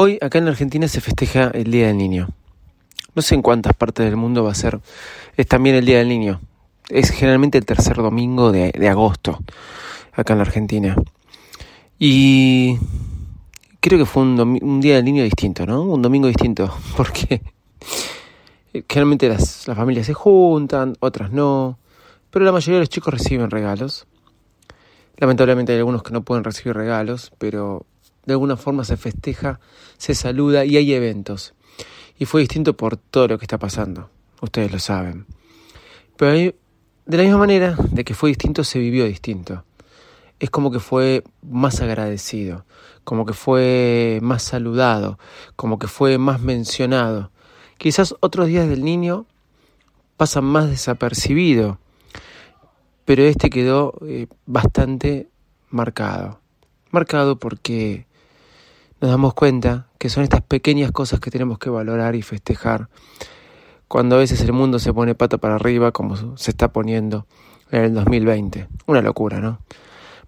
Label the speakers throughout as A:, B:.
A: Hoy acá en Argentina se festeja el Día del Niño. No sé en cuántas partes del mundo va a ser. Es también el Día del Niño. Es generalmente el tercer domingo de, agosto acá en la Argentina. Y creo que fue un, Día del Niño distinto, ¿no? Un domingo distinto. Porque generalmente las familias se juntan, otras no. Pero la mayoría de los chicos reciben regalos. Lamentablemente hay algunos que no pueden recibir regalos, pero de alguna forma se festeja, se saluda y hay eventos. Y fue distinto por todo lo que está pasando, ustedes lo saben. Pero de la misma manera de que fue distinto, se vivió distinto. Es como que fue más agradecido, como que fue más saludado, como que fue más mencionado. Quizás otros días del niño pasan más desapercibido, pero este quedó eh, bastante marcado. Marcado porque nos damos cuenta que son estas pequeñas cosas que tenemos que valorar y festejar cuando a veces el mundo se pone pata para arriba como se está poniendo en el 2020. Una locura, ¿no?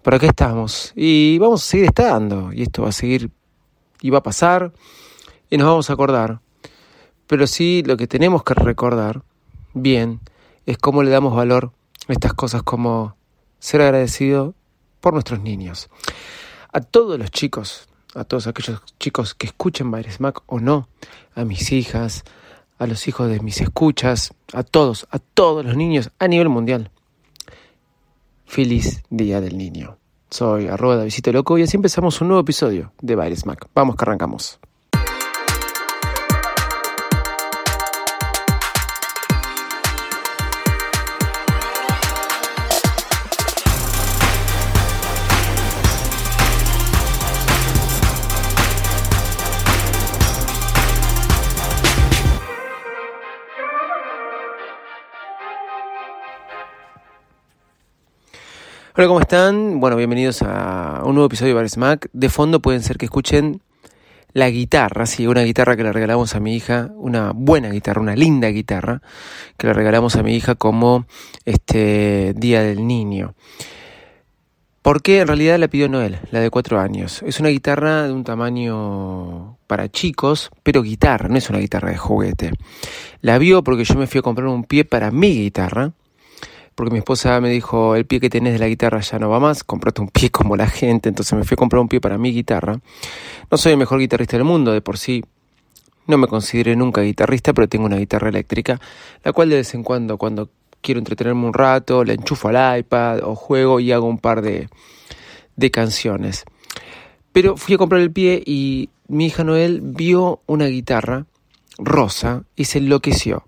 A: Pero aquí estamos y vamos a seguir estando y esto va a seguir y va a pasar y nos vamos a acordar. Pero sí lo que tenemos que recordar bien es cómo le damos valor a estas cosas como ser agradecido por nuestros niños. A todos los chicos a todos aquellos chicos que escuchen Baires Mac o no, a mis hijas, a los hijos de mis escuchas, a todos, a todos los niños a nivel mundial. Feliz Día del Niño. Soy arroba de Visito Loco y así empezamos un nuevo episodio de Baires Mac. Vamos que arrancamos. Hola, ¿cómo están? Bueno, bienvenidos a un nuevo episodio de Bar Smack. De fondo pueden ser que escuchen la guitarra, sí, una guitarra que le regalamos a mi hija, una buena guitarra, una linda guitarra que le regalamos a mi hija como este Día del Niño. Porque en realidad la pidió Noel, la de cuatro años. Es una guitarra de un tamaño para chicos, pero guitarra, no es una guitarra de juguete. La vio porque yo me fui a comprar un pie para mi guitarra porque mi esposa me dijo, el pie que tenés de la guitarra ya no va más, comprate un pie como la gente, entonces me fui a comprar un pie para mi guitarra. No soy el mejor guitarrista del mundo, de por sí no me consideré nunca guitarrista, pero tengo una guitarra eléctrica, la cual de vez en cuando, cuando quiero entretenerme un rato, la enchufo al iPad o juego y hago un par de, de canciones. Pero fui a comprar el pie y mi hija Noel vio una guitarra rosa y se enloqueció.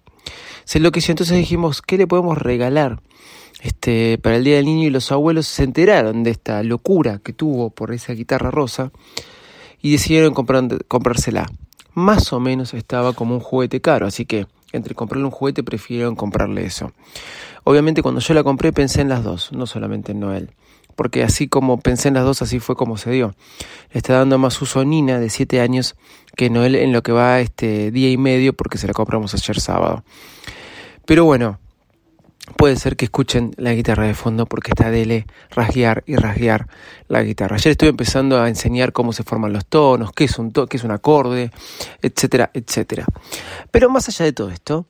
A: Se enloqueció, entonces dijimos, ¿qué le podemos regalar? este, para el Día del Niño y los abuelos se enteraron de esta locura que tuvo por esa guitarra rosa y decidieron comprársela. Más o menos estaba como un juguete caro, así que entre comprarle un juguete prefirieron comprarle eso. Obviamente cuando yo la compré pensé en las dos, no solamente en Noel, porque así como pensé en las dos, así fue como se dio. Le está dando más uso a Nina de 7 años que Noel en lo que va este día y medio porque se la compramos ayer sábado. Pero bueno, puede ser que escuchen la guitarra de fondo porque está dele rasguear y rasguear la guitarra. Ayer estoy empezando a enseñar cómo se forman los tonos, qué es un, qué es un acorde, etcétera, etcétera. Pero más allá de todo esto,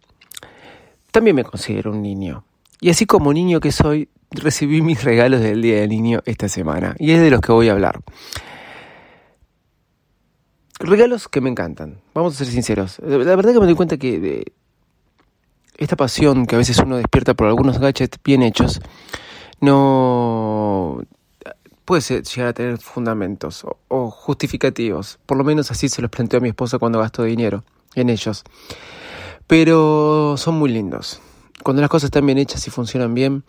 A: también me considero un niño. Y así como niño que soy, recibí mis regalos del Día del Niño esta semana. Y es de los que voy a hablar. Regalos que me encantan. Vamos a ser sinceros. La verdad que me doy cuenta que esta pasión que a veces uno despierta por algunos gadgets bien hechos, no puede llegar a tener fundamentos o, justificativos. Por lo menos así se los planteo a mi esposa cuando gasto dinero en ellos. Pero son muy lindos. Cuando las cosas están bien hechas y funcionan bien,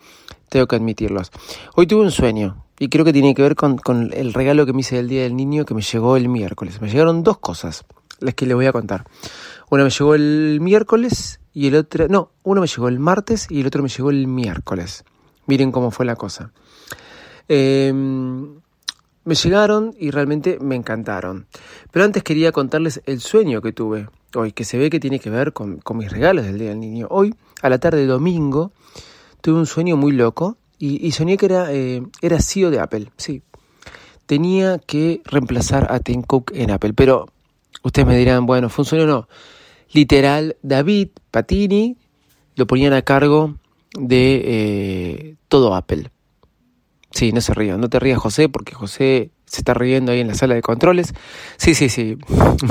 A: tengo que admitirlos. Hoy tuve un sueño y creo que tiene que ver con, el regalo que me hice del Día del Niño que me llegó el miércoles. Me llegaron dos cosas, las que les voy a contar. Una me llegó el miércoles y el otro, no, uno me llegó el martes y el otro me llegó el miércoles. Miren cómo fue la cosa. Em, me llegaron y realmente me encantaron. Pero antes quería contarles el sueño que tuve hoy, que se ve que tiene que ver con, mis regalos del Día del Niño. Hoy, a la tarde de domingo, tuve un sueño muy loco y, soñé que era, eh, era CEO de Apple, sí. Tenía que reemplazar a Tim Cook en Apple, pero ustedes me dirán, bueno, ¿fue un sueño o no? Literal, David Patini lo ponían a cargo de eh, todo Apple. Sí, no se rían, no te rías José, porque José se está riendo ahí en la sala de controles. Sí, sí, sí,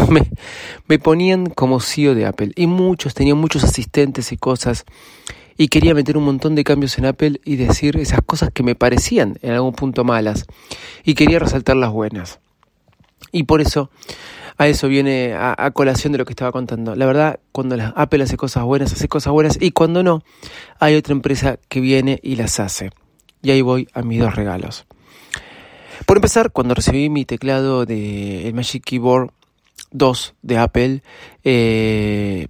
A: me, ponían como CEO de Apple y muchos, tenían muchos asistentes y cosas y quería meter un montón de cambios en Apple y decir esas cosas que me parecían en algún punto malas y quería resaltar las buenas. Y por eso a eso viene a, colación de lo que estaba contando. La verdad, cuando Apple hace cosas buenas, hace cosas buenas y cuando no, hay otra empresa que viene y las hace. Y ahí voy a mis dos regalos. Por empezar, cuando recibí mi teclado de el Magic Keyboard 2 de Apple, eh,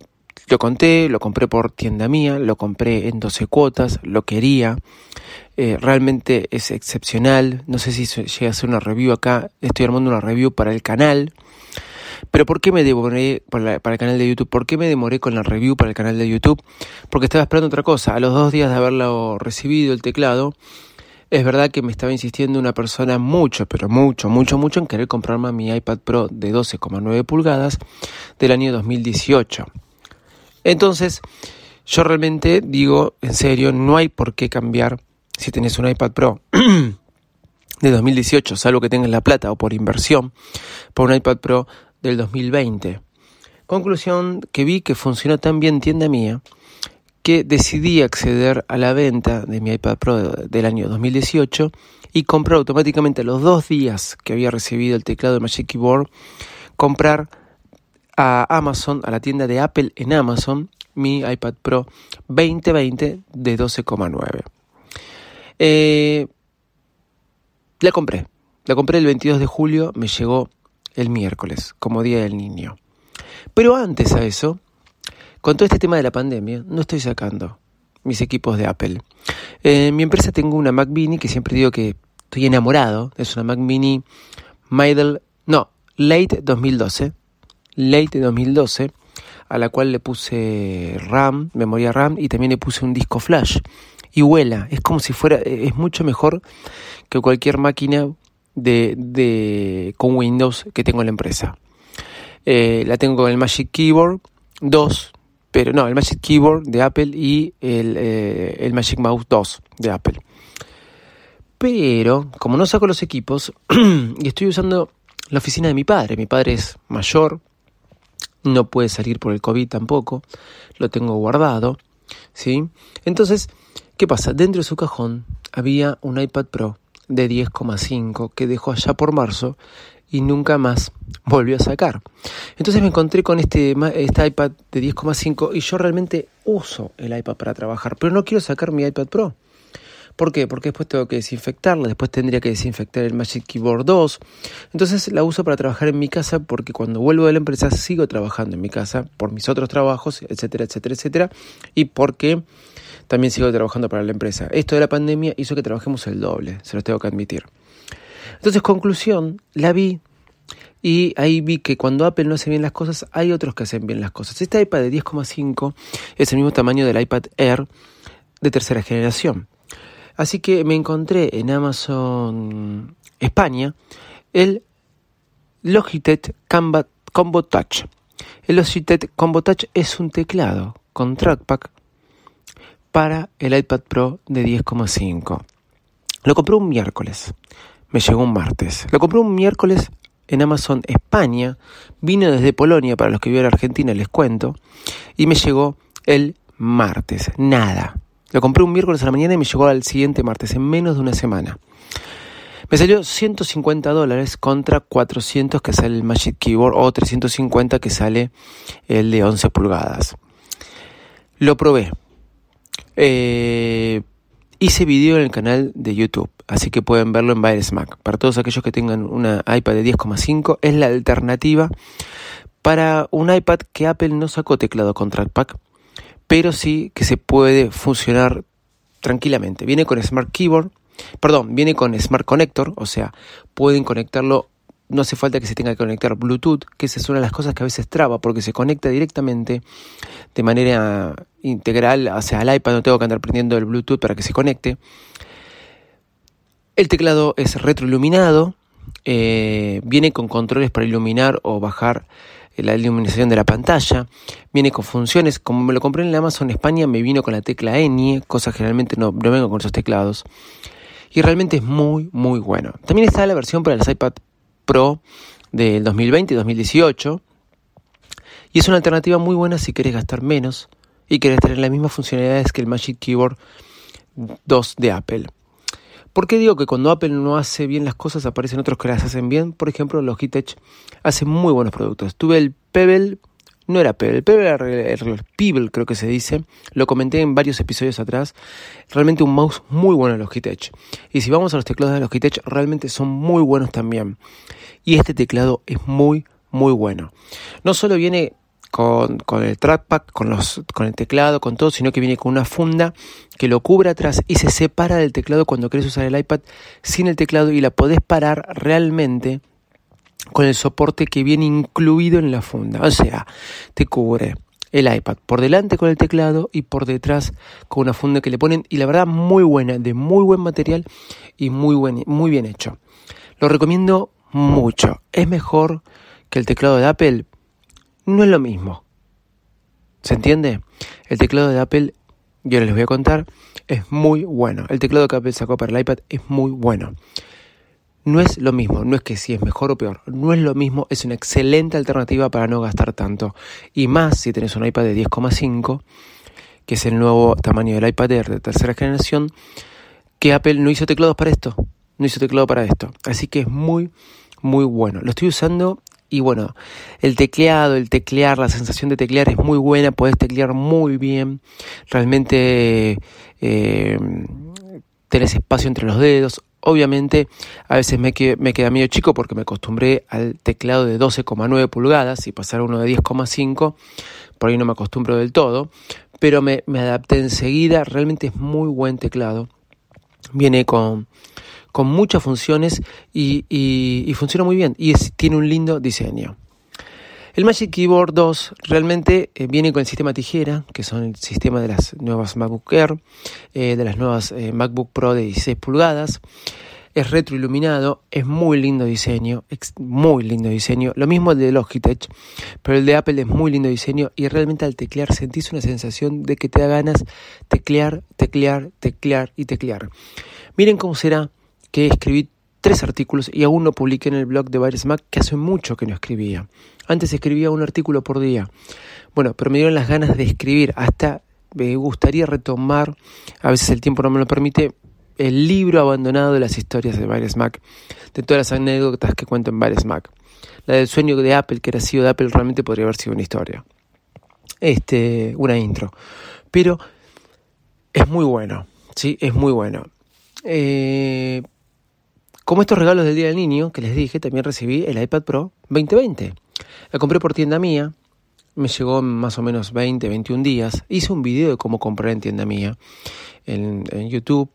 A: lo conté, lo compré por tienda mía, lo compré en 12 cuotas, lo quería. Eh, realmente es excepcional. No sé si llega a hacer una review acá. Estoy armando una review para el canal. Pero ¿por qué me demoré para, el canal de YouTube? ¿Por qué me demoré con la review para el canal de YouTube? Porque estaba esperando otra cosa. A los dos días de haberlo recibido el teclado, es verdad que me estaba insistiendo una persona mucho, pero mucho, mucho, mucho en querer comprarme mi iPad Pro de 12,9 pulgadas del año 2018. Entonces, yo realmente digo, en serio, no hay por qué cambiar si tenés un iPad Pro de 2018, salvo que tengas la plata o por inversión, por un iPad Pro del 2020. Conclusión que vi que funcionó tan bien tienda mía que decidí acceder a la venta de mi iPad Pro del año 2018 y comprar automáticamente los dos días que había recibido el teclado de Magic Keyboard, comprar a Amazon, a la tienda de Apple en Amazon, mi iPad Pro 2020 de 12,9. Eh, la compré. La compré el 22 de julio, me llegó el miércoles, como Día del Niño. Pero antes a eso, con todo este tema de la pandemia, no estoy sacando mis equipos de Apple. en mi empresa tengo una Mac Mini que siempre digo que estoy enamorado. Es una Mac Mini Middle, no, Late 2012 Late 2012, a la cual le puse RAM, memoria RAM y también le puse un disco flash. Y vuela, es como si fuera, e, es mucho mejor que cualquier máquina de, con Windows que tengo en la empresa. Eh, la tengo con el Magic Keyboard 2, pero no, el Magic Keyboard de Apple y el, eh, el Magic Mouse 2 de Apple. Pero, como no saco los equipos, y estoy usando la oficina de mi padre, mi padre es mayor, no puede salir por el COVID tampoco, lo tengo guardado, ¿sí? Entonces, ¿qué pasa? Dentro de su cajón había un iPad Pro de 10,5 que dejó allá por marzo y nunca más volvió a sacar. Entonces me encontré con este, este iPad de 10,5 y yo realmente uso el iPad para trabajar, pero no quiero sacar mi iPad Pro. ¿Por qué? Porque después tengo que desinfectarla, después tendría que desinfectar el Magic Keyboard 2. Entonces la uso para trabajar en mi casa porque cuando vuelvo de la empresa sigo trabajando en mi casa por mis otros trabajos, etcétera, etcétera, etcétera. Y porque también sigo trabajando para la empresa. Esto de la pandemia hizo que trabajemos el doble, se los tengo que admitir. Entonces, conclusión, la vi y ahí vi que cuando Apple no hace bien las cosas, hay otros que hacen bien las cosas. Este iPad de 10,5 es el mismo tamaño del iPad Air de tercera generación. Así que me encontré en Amazon España el Logitech Combo Touch. El Logitech Combo Touch es un teclado con trackpad para el iPad Pro de 10,5. Lo compré un miércoles, me llegó un martes. Lo compré un miércoles en Amazon España, vino desde Polonia, para los que viven en Argentina les cuento, y me llegó el martes. Nada, lo compré un miércoles a la mañana y me llegó al siguiente martes, en menos de una semana. Me salió 150 dólares contra 400 que sale el Magic Keyboard o 350 que sale el de 11 pulgadas. Lo probé. Eh, hice video en el canal de YouTube, así que pueden verlo en Virus Mac. Para todos aquellos que tengan una iPad de 10,5, es la alternativa para un iPad que Apple no sacó teclado con trackpad, pero sí que se puede funcionar tranquilamente. Viene con Smart Keyboard, perdón, viene con Smart Connector, o sea, pueden conectarlo no hace falta que se tenga que conectar Bluetooth, que esa es una de las cosas que a veces traba, porque se conecta directamente de manera integral, sea, al iPad no tengo que andar prendiendo el Bluetooth para que se conecte. El teclado es retroiluminado, eh, viene con controles para iluminar o bajar la iluminación de la pantalla, viene con funciones, como me lo compré en el Amazon España, me vino con la tecla N, cosa generalmente no, no vengo con esos teclados, y realmente es muy, muy bueno. También está la versión para el iPad Pro del 2020 y 2018. Y es una alternativa muy buena si querés gastar menos y querés tener las mismas funcionalidades que el Magic Keyboard 2 de Apple. ¿Por qué digo que cuando Apple no hace bien las cosas aparecen otros que las hacen bien? Por ejemplo, Logitech hace muy buenos productos. Tuve el Pebble, no era Pebble, el Pebble era el Pebble creo que se dice. Lo comenté en varios episodios atrás. Realmente un mouse muy bueno de Logitech. Y si vamos a los teclados de Logitech, realmente son muy buenos también. Y este teclado es muy, muy bueno. No solo viene con, el trackpad, con, los, con el teclado, con todo, sino que viene con una funda que lo cubre atrás y se separa del teclado cuando querés usar el iPad sin el teclado y la podés parar realmente con el soporte que viene incluido en la funda. O sea, te cubre el iPad por delante con el teclado y por detrás con una funda que le ponen y la verdad muy buena, de muy buen material y muy, buen, muy bien hecho. Lo recomiendo mucho. ¿Es mejor que el teclado de Apple? No es lo mismo. ¿Se entiende? El teclado de Apple, yo les voy a contar, es muy bueno. El teclado que Apple sacó para el iPad es muy bueno. No es lo mismo, no es que si es mejor o peor, no es lo mismo, es una excelente alternativa para no gastar tanto. Y más si tenés un iPad de 10,5, que es el nuevo tamaño del iPad Air de tercera generación, que Apple no hizo teclados para esto, no hizo teclado para esto. Así que es muy, muy bueno. Lo estoy usando y bueno, el tecleado, el teclear, la sensación de teclear es muy buena, puedes teclear muy bien, realmente eh, tenés espacio entre los dedos. Obviamente, a veces me, me queda medio chico porque me acostumbré al teclado de 12,9 pulgadas y pasar a uno de 10,5, por ahí no me acostumbro del todo, pero me, me adapté enseguida, realmente es muy buen teclado. Viene con con muchas funciones y, funciona muy bien y tiene un lindo diseño. El Magic Keyboard 2 realmente eh, viene con el sistema tijera, que son el sistema de las nuevas MacBook Air, eh, de las nuevas eh, MacBook Pro de 16 pulgadas. Es retroiluminado, es muy lindo diseño, muy lindo diseño. Lo mismo el de Logitech, pero el de Apple es muy lindo diseño y realmente al teclear sentís una sensación de que te da ganas teclear, teclear, teclear y teclear. Miren cómo será que escribí tres artículos y aún no publiqué en el blog de Virus Mac, que hace mucho que no escribía. Antes escribía un artículo por día. Bueno, pero me dieron las ganas de escribir. Hasta me gustaría retomar, a veces el tiempo no me lo permite, el libro abandonado de las historias de Virus Mac, de todas las anécdotas que cuento en Virus Mac. La del sueño de Apple, que era sido de Apple, realmente podría haber sido una historia. Este, una intro. Pero es muy bueno, ¿sí? Es muy bueno. Eh, como estos regalos del Día del Niño, que les dije, también recibí el iPad Pro 2020. La compré por tienda mía, me llegó en más o menos 20, 21 días. Hice un video de cómo comprar en tienda mía, en, YouTube,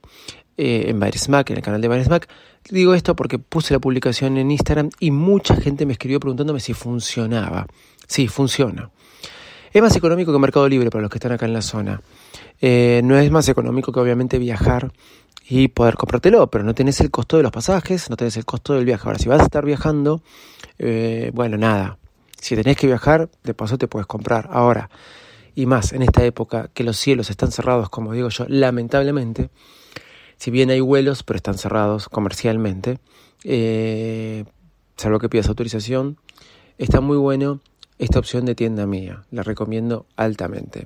A: eh, en Mac, en el canal de Mac. Digo esto porque puse la publicación en Instagram y mucha gente me escribió preguntándome si funcionaba. Sí, funciona. Es más económico que Mercado Libre para los que están acá en la zona. Eh, no es más económico que obviamente viajar y poder comprártelo, pero no tenés el costo de los pasajes, no tenés el costo del viaje. Ahora, si vas a estar viajando, eh, bueno, nada, si tenés que viajar, de paso te puedes comprar. Ahora, y más en esta época que los cielos están cerrados, como digo yo, lamentablemente, si bien hay vuelos, pero están cerrados comercialmente, eh, salvo que pidas autorización, está muy bueno esta opción de tienda mía, la recomiendo altamente.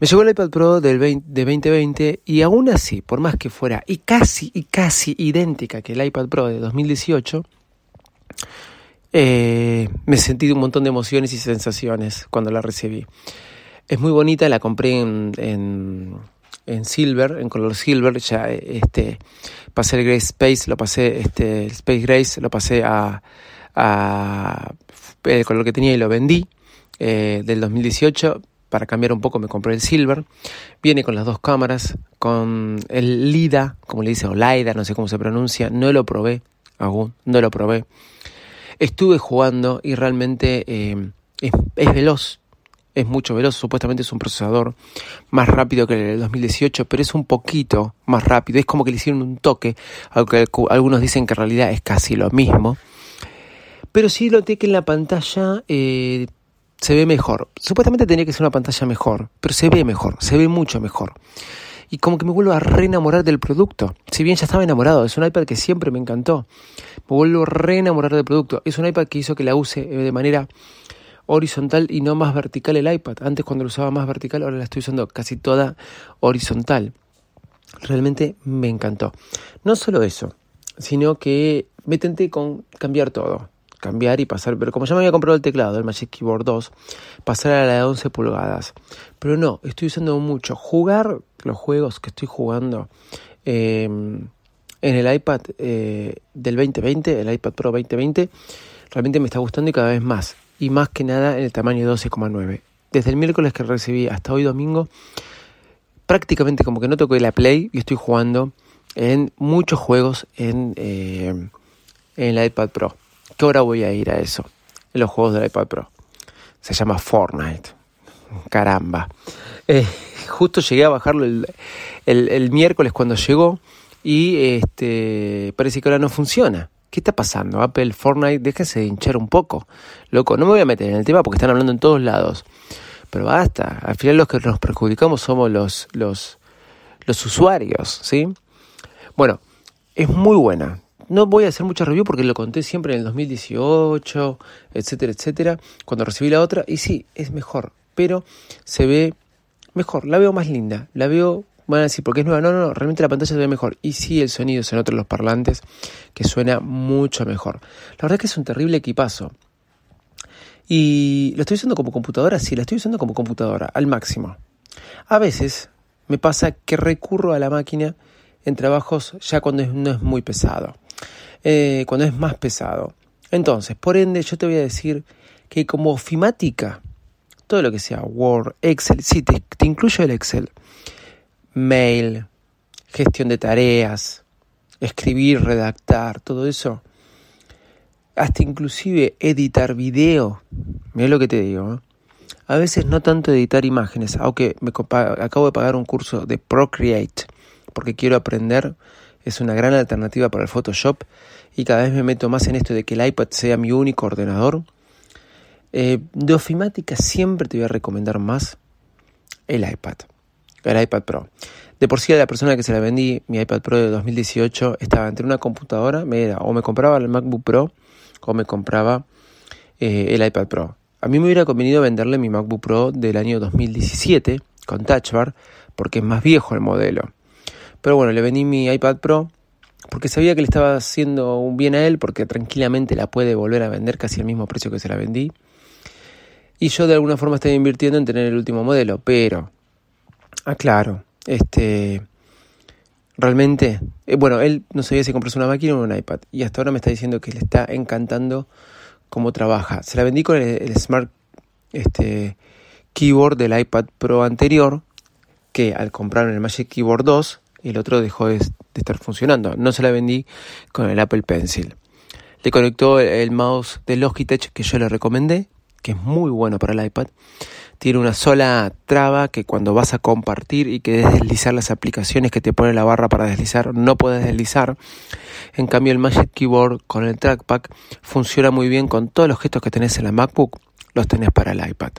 A: Me llegó el iPad Pro del de 2020 y aún así, por más que fuera y casi y casi idéntica que el iPad Pro de 2018, eh, me sentí un montón de emociones y sensaciones cuando la recibí. Es muy bonita, la compré en, en, silver, en color silver, ya este, pasé el Grace Space, lo pasé, este, el Space Grace, lo pasé a, a el color que tenía y lo vendí eh, del 2018 para cambiar un poco me compré el Silver. Viene con las dos cámaras, con el LIDA, como le dice, o LIDA, no sé cómo se pronuncia. No lo probé aún, no lo probé. Estuve jugando y realmente eh, es, veloz, es mucho veloz. Supuestamente es un procesador más rápido que el del 2018, pero es un poquito más rápido. Es como que le hicieron un toque, aunque algunos dicen que en realidad es casi lo mismo. Pero sí lo que en la pantalla eh, se ve mejor. Supuestamente tenía que ser una pantalla mejor, pero se ve mejor, se ve mucho mejor. Y como que me vuelvo a re-enamorar del producto. Si bien ya estaba enamorado, es un iPad que siempre me encantó. Me vuelvo a re-enamorar del producto. Es un iPad que hizo que la use eh, de manera horizontal y no más vertical el iPad. Antes cuando lo usaba más vertical, ahora la estoy usando casi toda horizontal. Realmente me encantó. No solo eso, sino que me tenté con cambiar todo cambiar y pasar, pero como ya me había comprado el teclado, el Magic Keyboard 2, pasar a la de 11 pulgadas. Pero no, estoy usando mucho. Jugar los juegos que estoy jugando em, en el iPad eh, del 2020, el iPad Pro 2020, realmente me está gustando y cada vez más. Y más que nada en el tamaño 12,9. Desde el miércoles que recibí hasta hoy domingo, prácticamente como que no toqué la Play y estoy jugando en muchos juegos en, eh, en iPad Pro. ¿Qué hora voy a ir a eso? En los juegos del iPad Pro. Se llama Fortnite. Caramba. Eh, justo llegué a bajarlo el, miércoles cuando llegó y este parece que ahora no funciona. ¿Qué está pasando? Apple, Fortnite, déjense de hinchar un poco. Loco, no me voy a meter en el tema porque están hablando en todos lados. Pero basta. Al final los que nos perjudicamos somos los, los, los usuarios, ¿sí? Bueno, es muy buena. No voy a hacer mucha review porque lo conté siempre en el 2018, etcétera, etcétera, cuando recibí la otra. Y sí, es mejor, pero se ve mejor, la veo más linda, la veo, van a decir, porque es nueva, no, no, no, realmente la pantalla se ve mejor. Y sí, el sonido se nota en los parlantes, que suena mucho mejor. La verdad es que es un terrible equipazo. Y lo estoy usando como computadora, sí, la estoy usando como computadora, al máximo. A veces me pasa que recurro a la máquina en trabajos ya cuando no es muy pesado. Eh, cuando es más pesado. Entonces, por ende, yo te voy a decir que como ofimática, todo lo que sea Word, Excel, sí, te, incluyo el Excel, mail, gestión de tareas, escribir, redactar, todo eso, hasta inclusive editar video, mira lo que te digo, ¿eh? a veces no tanto editar imágenes, aunque me acabo de pagar un curso de Procreate, porque quiero aprender es una gran alternativa para el Photoshop y cada vez me meto más en esto de que el iPad sea mi único ordenador. Eh, de ofimática siempre te voy a recomendar más el iPad, el iPad Pro. De por sí a la persona que se la vendí, mi iPad Pro de 2018, estaba entre una computadora, me o me compraba el MacBook Pro o me compraba eh, el iPad Pro. A mí me hubiera convenido venderle mi MacBook Pro del año 2017 con Touch Bar porque es más viejo el modelo. Pero bueno, le vendí mi iPad Pro porque sabía que le estaba haciendo un bien a él porque tranquilamente la puede volver a vender casi al mismo precio que se la vendí. Y yo de alguna forma estaba invirtiendo en tener el último modelo, pero aclaro, este realmente, eh, bueno, él no sabía si comprarse una máquina o un iPad y hasta ahora me está diciendo que le está encantando cómo trabaja. Se la vendí con el, Smart este, Keyboard del iPad Pro anterior, que al comprar el Magic Keyboard 2 y el otro dejó de, estar funcionando. No se la vendí con el Apple Pencil. Le conectó el, mouse de Logitech que yo le recomendé, que es muy bueno para el iPad. Tiene una sola traba que cuando vas a compartir y que deslizar las aplicaciones que te pone la barra para deslizar, no puedes deslizar. En cambio el Magic Keyboard con el trackpad funciona muy bien con todos los gestos que tenés en la MacBook los tenés para el iPad,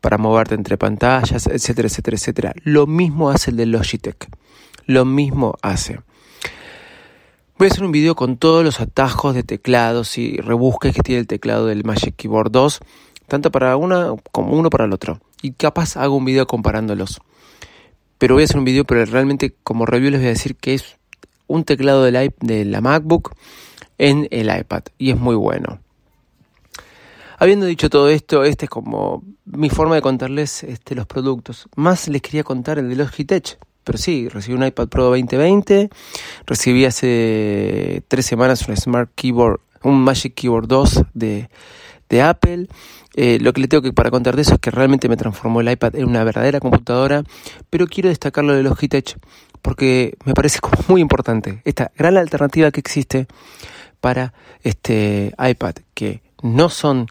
A: para moverte entre pantallas, etcétera, etcétera, etcétera. Lo mismo hace el de Logitech lo mismo hace. Voy a hacer un video con todos los atajos de teclados y rebusques que tiene el teclado del Magic Keyboard 2, tanto para una como uno para el otro. Y capaz hago un video comparándolos. Pero voy a hacer un video, pero realmente como review les voy a decir que es un teclado de la MacBook en el iPad y es muy bueno. Habiendo dicho todo esto, esta es como mi forma de contarles este, los productos. Más les quería contar el de Logitech. Pero sí, recibí un iPad Pro 2020, recibí hace tres semanas un Smart Keyboard, un Magic Keyboard 2 de, de Apple. Eh, lo que le tengo que para contar de eso es que realmente me transformó el iPad en una verdadera computadora, pero quiero destacar lo de Logitech porque me parece como muy importante esta gran alternativa que existe para este iPad que no son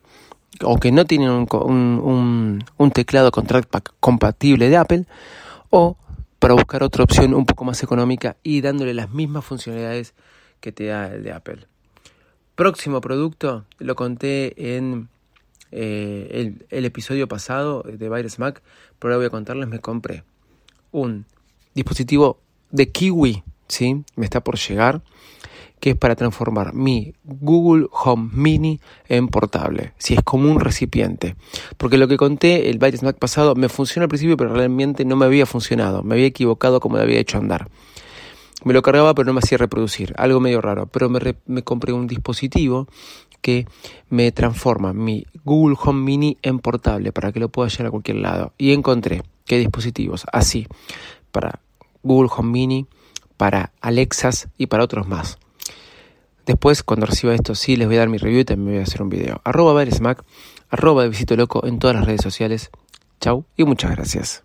A: o que no tienen un, un, teclado con trackpad compatible de Apple o para buscar otra opción un poco más económica y dándole las mismas funcionalidades que te da el de Apple. Próximo producto, lo conté en eh, el, episodio pasado de Virus Mac, pero ahora voy a contarles, me compré un dispositivo de Kiwi, ¿sí? Me está por llegar, que es para transformar mi Google Home Mini en portable, si es como un recipiente. Porque lo que conté el Mac pasado me funcionó al principio, pero realmente no me había funcionado, me había equivocado como le había hecho andar. Me lo cargaba pero no me hacía reproducir, algo medio raro, pero me, compré un dispositivo que me transforma mi Google Home Mini en portable para que lo pueda llevar a cualquier lado. Y encontré que dispositivos así para Google Home Mini, para Alexas y para otros más. Después, cuando reciba esto, sí les voy a dar mi review y también voy a hacer un video. Arroba Smack, arroba de Visito Loco en todas las redes sociales. Chau y muchas gracias.